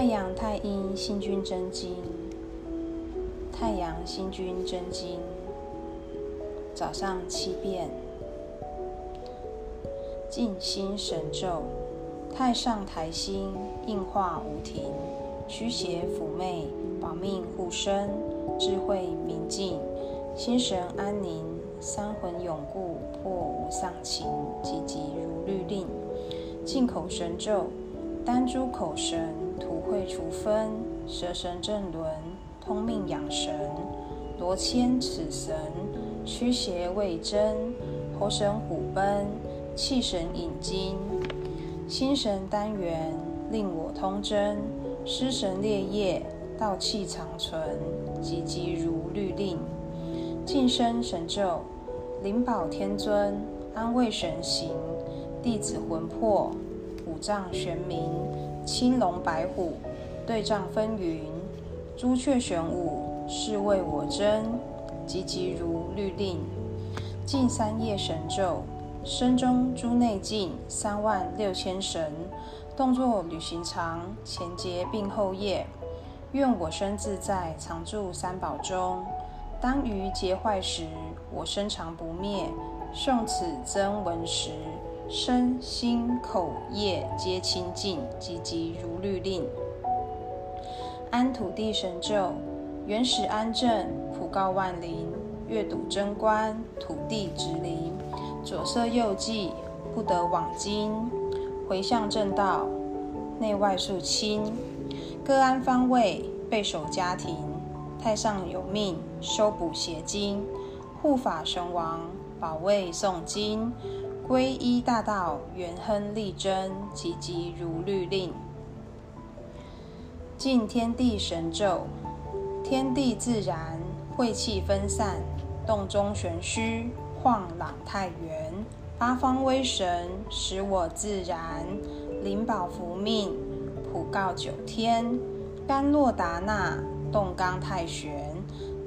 太阳太阴星君真经，太阳星君真经，早上七遍，静心神咒，太上台星应化无停，驱邪抚媚，保命护身，智慧明净，心神安宁，三魂永固，破无丧情，急急如律令，净口神咒。丹珠口神，会除分，蛇神正轮，通命养神，罗千齿神，驱邪卫真，喉神虎奔，气神引金，心神单元，令我通真，尸神烈业，道气长存，急急如律令，晋升神咒，灵宝天尊，安慰神行，弟子魂魄。五脏玄冥，青龙白虎，对仗纷纭，朱雀玄武，是为我真，急急如律令。净三业神咒，身中诸内净，三万六千神，动作旅行长，前结并后业，愿我身自在，常住三宝中。当于劫坏时，我身常不灭，诵此真文时。身心口业皆清净，急急如律令。安土地神咒，原始安正，普告万灵，阅读真观，土地直灵，左摄右记，不得妄惊，回向正道，内外肃清，各安方位，备守家庭，太上有命，收补邪精，护法神王，保卫诵经。皈依大道，元亨利贞，急急如律令。敬天地神咒，天地自然，晦气分散，洞中玄虚，晃朗太元，八方威神，使我自然，灵宝福命，普告九天，甘洛达那，洞刚太玄，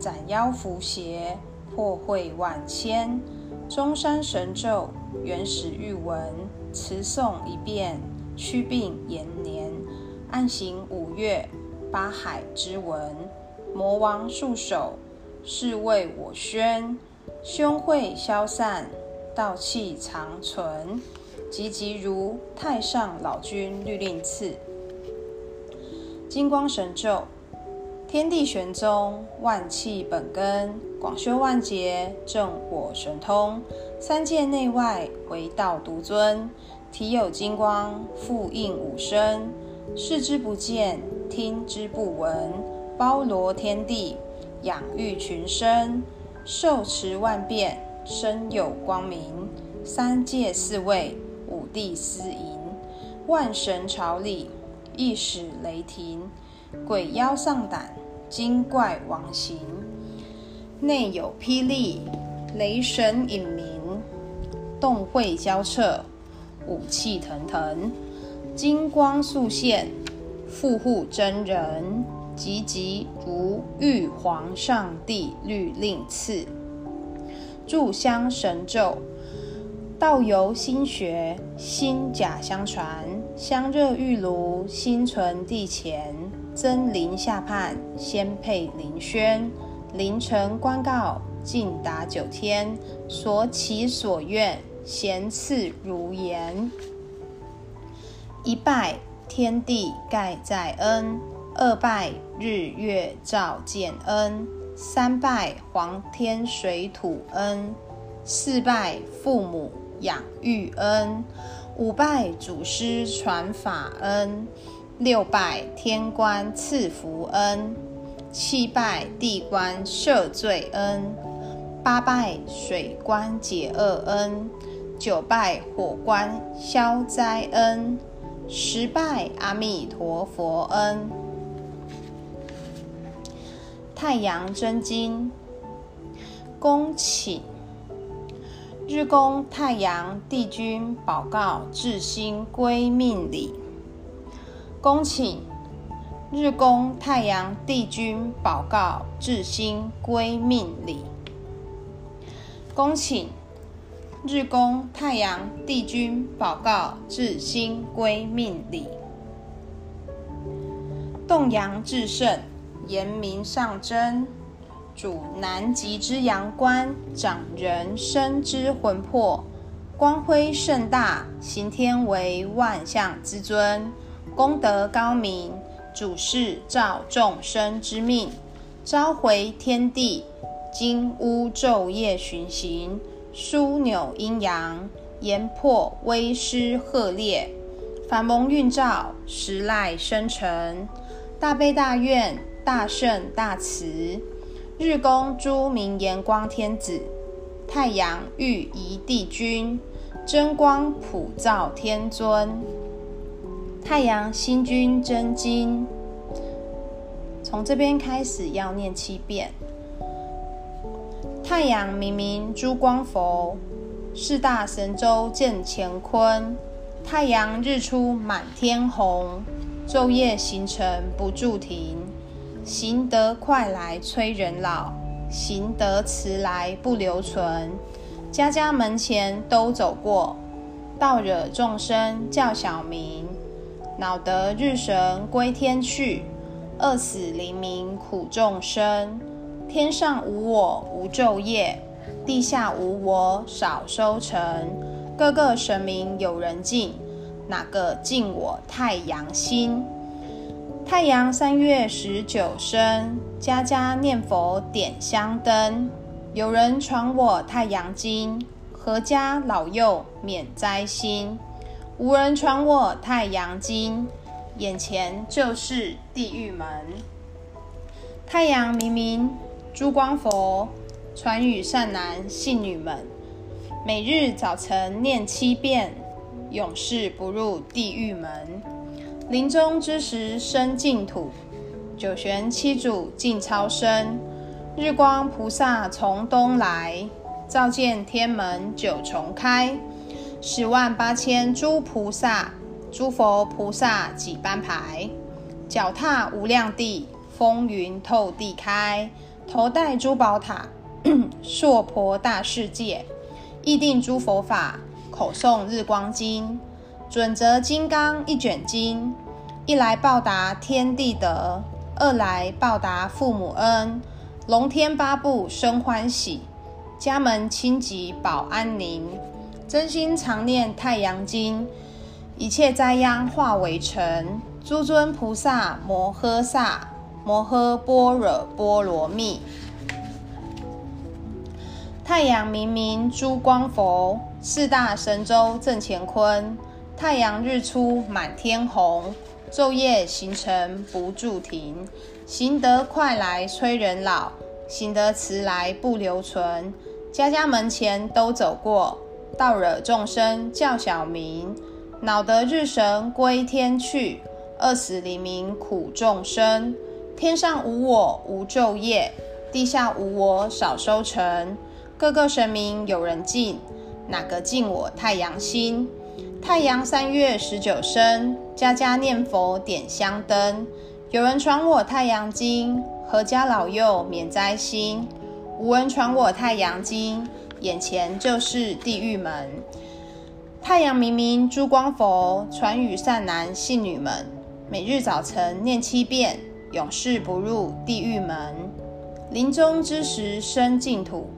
斩妖伏邪，破秽万千，中山神咒。原始玉文，持诵一遍，驱病延年，暗行五岳，八海之文，魔王束手，是为我宣，凶秽消散，道气长存，急急如太上老君律令赐。金光神咒，天地玄宗，万气本根，广修万劫，正火神通。三界内外唯道独尊，体有金光，复应五身，视之不见，听之不闻，包罗天地，养育群生，受持万变，身有光明，三界四位，五帝司迎，万神朝礼，一使雷霆，鬼妖丧胆，精怪亡形，内有霹雳，雷神隐明。动秽交彻，武气腾腾，金光速现，富护真人，急急如玉皇上帝律令赐。炷香神咒，道由心学，心假相传，香热玉炉，心存地前，真灵下判，仙配灵宣，凌晨观告，尽达九天，所祈所愿。咸赐如言：一拜天地盖在恩，二拜日月照见恩，三拜黄天水土恩，四拜父母养育恩，五拜祖师传法恩，六拜天官赐福恩，七拜地官赦罪恩，八拜水官解厄恩。九拜火官消灾恩，十拜阿弥陀佛恩。太阳真经，恭请日宫太阳帝君保告至心归命礼。恭请日宫太阳帝君保告至心归命礼。恭请。日宫太阳帝君保告至心归命礼。动阳至盛，延明上真，主南极之阳官，长人身之魂魄，光辉盛大，行天为万象之尊，功德高明，主事照众生之命，召回天地，金乌昼夜巡行，枢纽阴阳，延破威施赫烈，法蒙运照，时赖生成。大悲大愿，大圣大慈，日宫诸明延光天子，太阳御仪帝君，真光普照天尊，太阳星君真经。从这边开始要念七遍。太阳明明珠光佛，四大神州见乾坤，太阳日出满天红。昼夜行程不住停，行得快来催人老，行得迟来不留存。家家门前都走过，道惹众生叫小名。恼得日神归天去，饿死黎民苦众生。天上无我无昼夜，地下无我少收成。个个神明有人敬。哪个敬我太阳星？太阳三月十九生，家家念佛点香灯。有人传我太阳经，阖家老幼免灾心。无人传我太阳经，眼前就是地狱门。太阳明明诸光佛，传与善男信女们，每日早晨念七遍。永世不入地狱门，临终之时生净土。九玄七祖尽超生，日光菩萨从东来，照见天门九重开。十万八千诸菩萨，诸佛菩萨几般排，脚踏无量地，风云透地开。头戴珠宝塔，硕婆大世界，意定诸佛法。口诵日光经，准则金刚一卷经，一来报答天地德，二来报答父母恩，龙天八部生欢喜，家门清吉保安宁，真心常念太阳经，一切灾殃化为尘，诸尊菩萨摩诃萨，摩诃般若波罗蜜。太阳明明诸光佛，四大神州正乾坤。太阳日出满天红，昼夜行程不住停。行得快来催人老，行得迟来不留存。家家门前都走过，倒惹众生叫小名。恼得日神归天去，饿死黎民苦众生。天上无我无昼夜，地下无我少收成。个个神明有人敬，哪个敬我太阳星？太阳三月十九生，家家念佛点香灯。有人传我太阳经，阖家老幼免灾星。无人传我太阳经，眼前就是地狱门。太阳明明诸光佛，传与善男信女们，每日早晨念七遍，永世不入地狱门。临终之时生净土。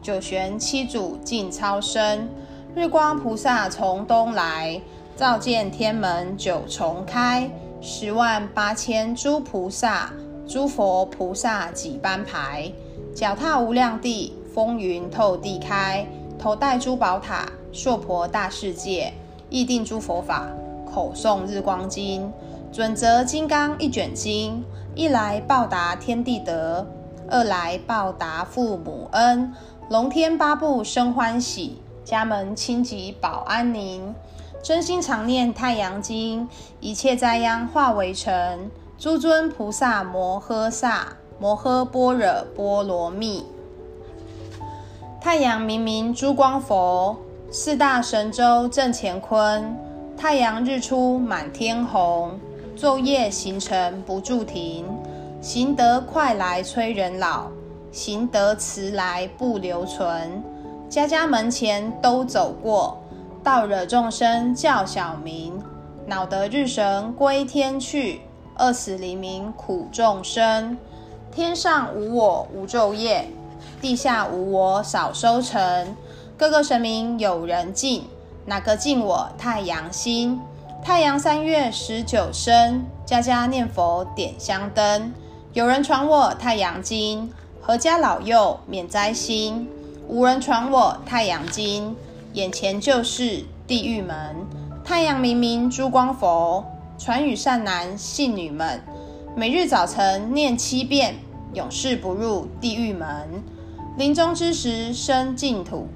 九玄七祖尽超生，日光菩萨从东来，照见天门九重开。十万八千诸菩萨，诸佛菩萨几般排，脚踏无量地，风云透地开。头戴珠宝塔，硕婆大世界，意定诸佛法，口诵日光经，准则金刚一卷经。一来报答天地德，二来报答父母恩。龙天八部生欢喜，家门清吉保安宁。真心常念太阳经，一切灾殃化为尘。诸尊菩萨摩诃萨，摩诃般若波罗蜜。太阳明明诸光佛，四大神州正乾坤。太阳日出满天红，昼夜行程不住停。行得快来催人老。行得迟来不留存，家家门前都走过，道惹众生叫小名。恼得日神归天去，饿死黎民苦众生。天上无我无昼夜，地下无我少收成。各个神明有人敬，哪个敬我太阳星？太阳三月十九生，家家念佛点香灯。有人传我太阳经，阖家老幼免灾心。无人传我太阳经，眼前就是地狱门。太阳明明珠光佛，传与善男信女们。每日早晨念七遍，永世不入地狱门。临终之时生净土，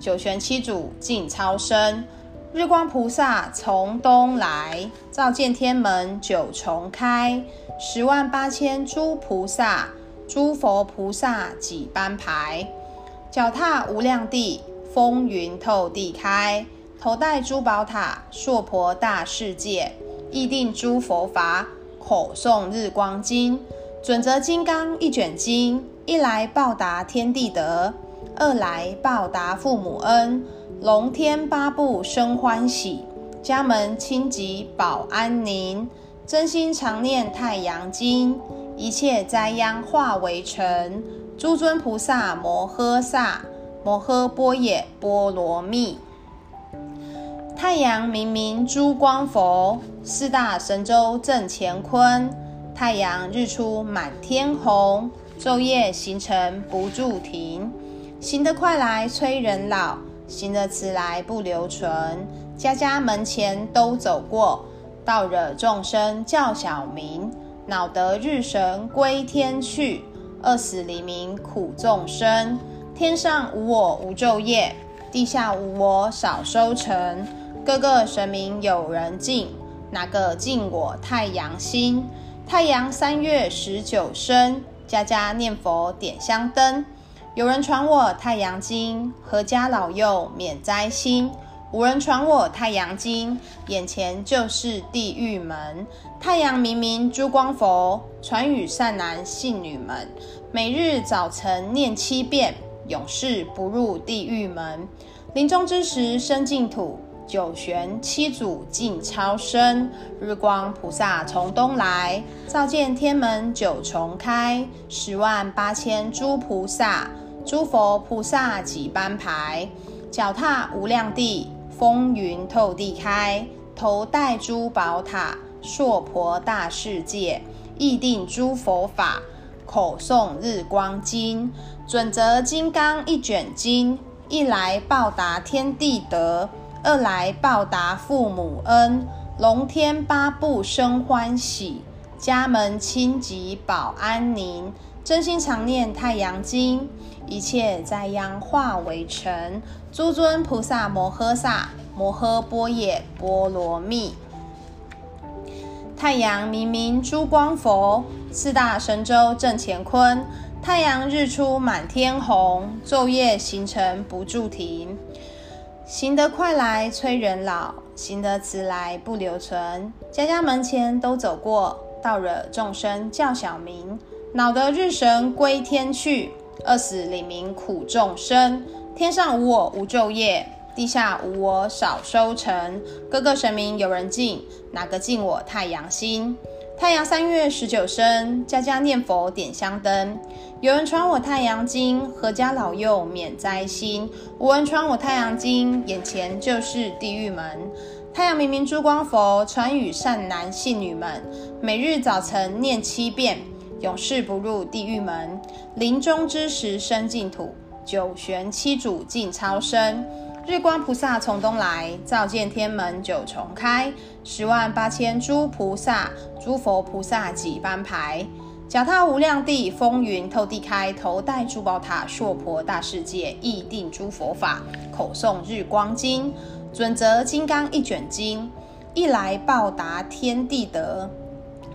九玄七祖尽超生。日光菩萨从东来，照见天门九重开。十万八千诸菩萨，诸佛菩萨几般排。脚踏无量地，风云透地开。头戴珠宝塔，硕婆大世界。意定诸佛法，口诵日光经。准则金刚一卷经，一来报答天地德，二来报答父母恩。龙天八部生欢喜，家门清吉保安宁。真心常念太阳经，一切灾殃化为尘。诸尊菩萨摩诃萨，摩诃般若波罗蜜。太阳明明珠光佛，四大神州正乾坤。太阳日出满天红，昼夜行程不住停。行得快来催人老。行的迟来不留存，家家门前都走过，倒惹众生叫小名。恼得日神归天去，饿死黎民苦众生。天上无我无昼夜，地下无我少收成。各个神明有人敬，哪个敬我太阳星？太阳三月十九生，家家念佛点香灯。有人传我太阳经，阖家老幼免灾星。无人传我太阳经，眼前就是地狱门。太阳明明珠光佛，传与善男信女们。每日早晨念七遍，永世不入地狱门。临终之时生净土，九玄七祖尽超生。日光菩萨从东来，照见天门九重开。十万八千诸菩萨。诸佛菩萨几般排，脚踏无量地，风云透地开。头戴珠宝塔，硕婆大世界。意定诸佛法，口诵日光经。准则金刚一卷经，一来报答天地德，二来报答父母恩。龙天八部生欢喜，家门清吉保安宁。真心常念太阳经，一切灾殃化为尘。诸尊菩萨摩诃萨，摩诃波耶波罗蜜。太阳明明珠光佛，四大神州正乾坤。太阳日出满天红，昼夜行程不住停。行得快来催人老，行得迟来不留存。家家门前都走过，倒惹众生叫小名。恼得日神归天去，饿死黎民苦众生。天上无我无昼夜，地下无我少收成。各个神明有人敬，哪个敬我太阳星？太阳三月十九生，家家念佛点香灯。有人传我太阳经，阖家老幼免灾心。无人传我太阳经，眼前就是地狱门。太阳明明珠光佛，传与善男信女们。每日早晨念七遍。永世不入地狱门，临终之时生净土，九玄七祖尽超生。日光菩萨从东来，照见天门九重开。十万八千诸菩萨，诸佛菩萨几般排。脚踏无量地，风云透地开。头戴珠宝塔，硕婆大世界。意定诸佛法，口诵日光经。准则金刚一卷经，一来报答天地德。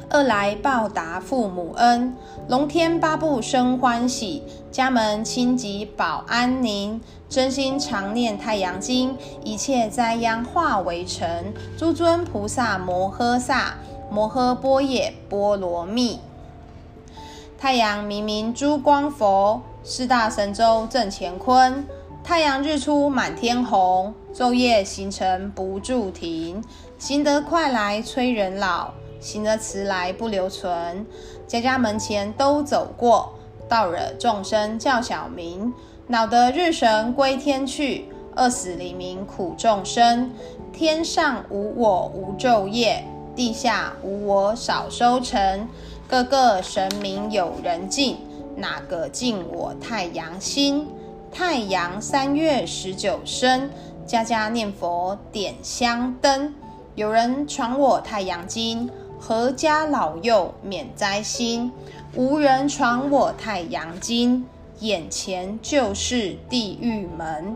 二来报答父母恩，龙天八部生欢喜，家门清吉保安宁。真心常念太阳经，一切灾殃化为尘。诸尊菩萨摩诃萨，摩诃波耶波罗蜜。太阳明明珠光佛，四大神州正乾坤。太阳日出满天红，昼夜星辰不住停。行得快来催人老。行得迟来不留存，家家门前都走过，倒惹众生叫小名，恼得日神归天去，饿死黎民苦众生。天上无我无昼夜，地下无我少收成。个个神明有人敬，哪个敬我太阳星？太阳三月十九生，家家念佛点香灯。有人传我太阳经，阖家老幼免灾心。无人传我太阳经，眼前就是地狱门。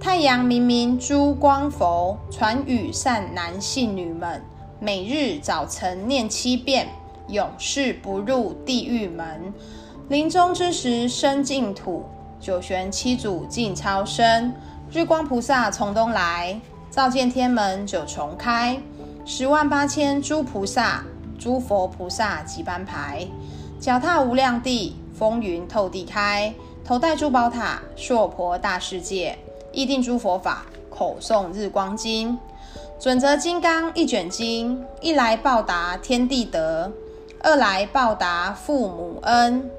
太阳明明珠光佛，传与善男信女们，每日早晨念七遍，永世不入地狱门。临终之时生净土。九玄七祖尽超生，日光菩萨从东来，照见天门九重开。十万八千诸菩萨，诸佛菩萨几般排，脚踏无量地，风云透地开。头戴珠宝塔，硕婆大世界，意定诸佛法，口诵日光经。准则金刚一卷经，一来报答天地德，二来报答父母恩。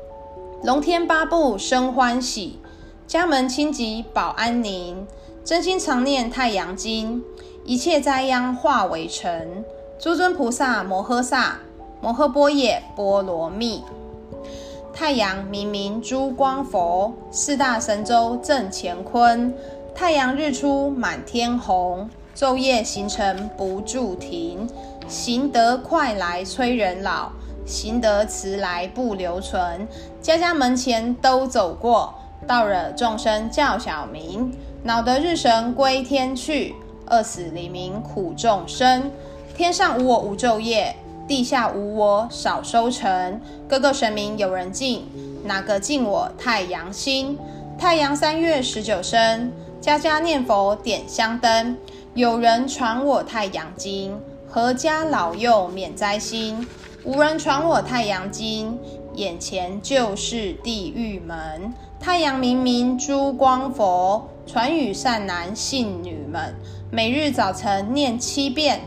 龙天八部生欢喜，家门清吉保安宁。真心常念太阳经，一切灾殃化为尘。诸尊菩萨摩诃萨，摩诃波耶波罗蜜。太阳明明珠光佛，四大神州正乾坤。太阳日出满天红，昼夜行程不住停。行得快来催人老。行得迟来不留存，家家门前都走过，到惹众生叫小名，恼得日神归天去，饿死黎民苦众生。天上无我无昼夜，地下无我少收成。各个神明有人敬，哪个敬我太阳星？太阳三月十九生，家家念佛点香灯。有人传我太阳经，阖家老幼免灾星。无人传我太阳经，眼前就是地狱门。太阳明明珠光佛，传与善男信女们，每日早晨念七遍，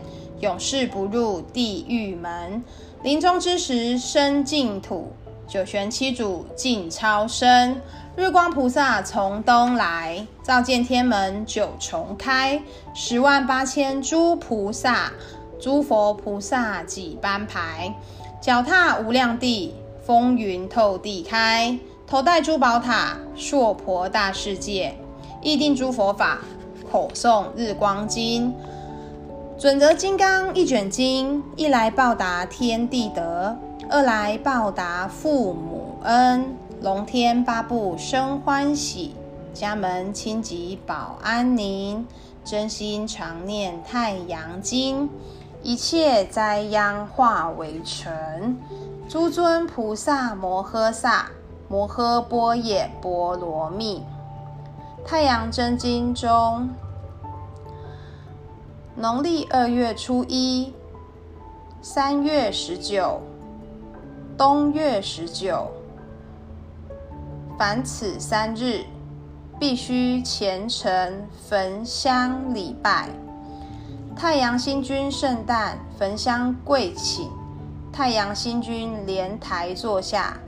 永世不入地狱门。临终之时生净土，九玄七祖尽超生。日光菩萨从东来，照见天门九重开。十万八千诸菩萨。诸佛菩萨几般排，脚踏无量地，风云透地开。头戴珠宝塔，硕婆大世界，意定诸佛法，口诵日光经。准则金刚一卷经，一来报答天地德，二来报答父母恩。龙天八部生欢喜，家门清吉保安宁。真心常念太阳经。一切灾殃化为尘。诸尊菩萨摩诃萨，摩诃般若波罗蜜。太阳真经中，农历二月初一、三月十九、冬月十九，凡此三日，必须虔诚焚香礼拜。太阳星君圣诞焚香跪请，太阳星君莲台座下